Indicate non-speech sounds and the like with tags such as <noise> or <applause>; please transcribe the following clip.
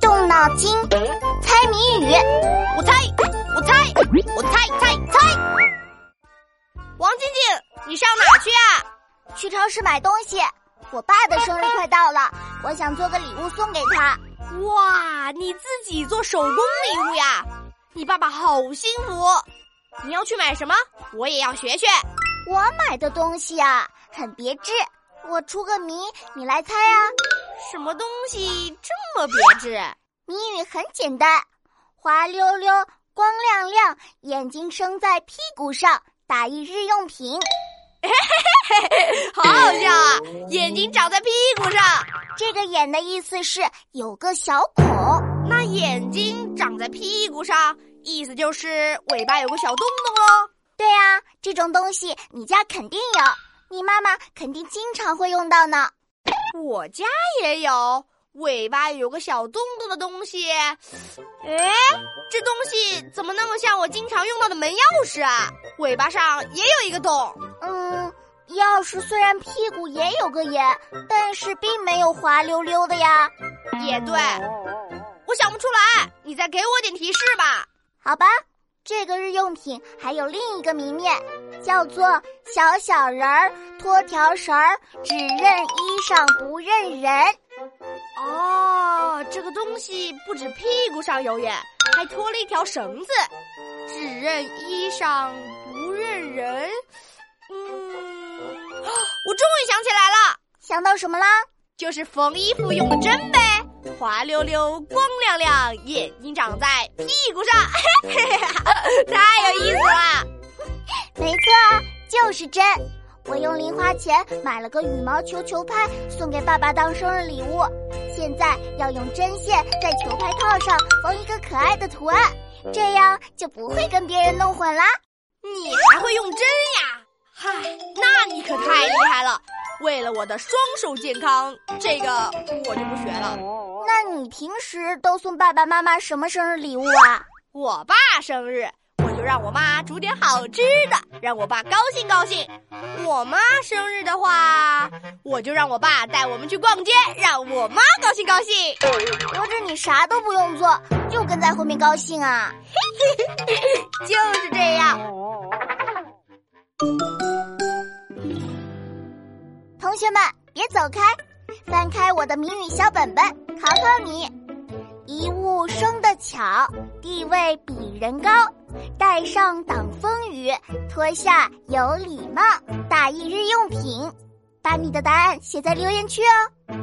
动脑筋，猜谜语。我猜，我猜，我猜猜猜。王晶晶，你上哪去啊？去超市买东西。我爸的生日快到了，我想做个礼物送给他。哇，你自己做手工礼物呀？你爸爸好幸福。你要去买什么？我也要学学。我买的东西啊，很别致。我出个谜，你来猜啊。什么东西这么别致？谜语很简单，滑溜溜、光亮亮，眼睛生在屁股上，打一日用品。嘿嘿嘿嘿，好好笑啊！眼睛长在屁股上，这个“眼”的意思是有个小孔。那眼睛长在屁股上，意思就是尾巴有个小洞洞喽。对呀，这种东西你家肯定有，你妈妈肯定经常会用到呢。我家也有尾巴有个小洞洞的东西，哎，这东西怎么那么像我经常用到的门钥匙啊？尾巴上也有一个洞。嗯，钥匙虽然屁股也有个眼，但是并没有滑溜溜的呀。也对，我想不出来，你再给我点提示吧。好吧。这个日用品还有另一个谜面，叫做“小小人儿拖条绳儿，只认衣裳不认人”。哦，这个东西不止屁股上有眼，还拖了一条绳子，只认衣裳不认人。嗯，<gasps> 我终于想起来了，想到什么啦？就是缝衣服用的针呗。滑溜溜，光亮亮，眼睛长在屁股上，<laughs> 太有意思了。<laughs> 没错，就是针。我用零花钱买了个羽毛球球拍，送给爸爸当生日礼物。现在要用针线在球拍套上缝一个可爱的图案，这样就不会跟别人弄混啦。你还会用针呀？嗨，那你可太厉害了！为了我的双手健康，这个我就不学了。那你平时都送爸爸妈妈什么生日礼物啊？我爸生日，我就让我妈煮点好吃的，让我爸高兴高兴。我妈生日的话，我就让我爸带我们去逛街，让我妈高兴高兴。合着你啥都不用做，就跟在后面高兴啊？<laughs> <laughs> 就是这样。同学们，别走开，翻开我的谜语小本本，考考你：一物生得巧，地位比人高，戴上挡风雨，脱下有礼貌，打一日用品。把你的答案写在留言区哦。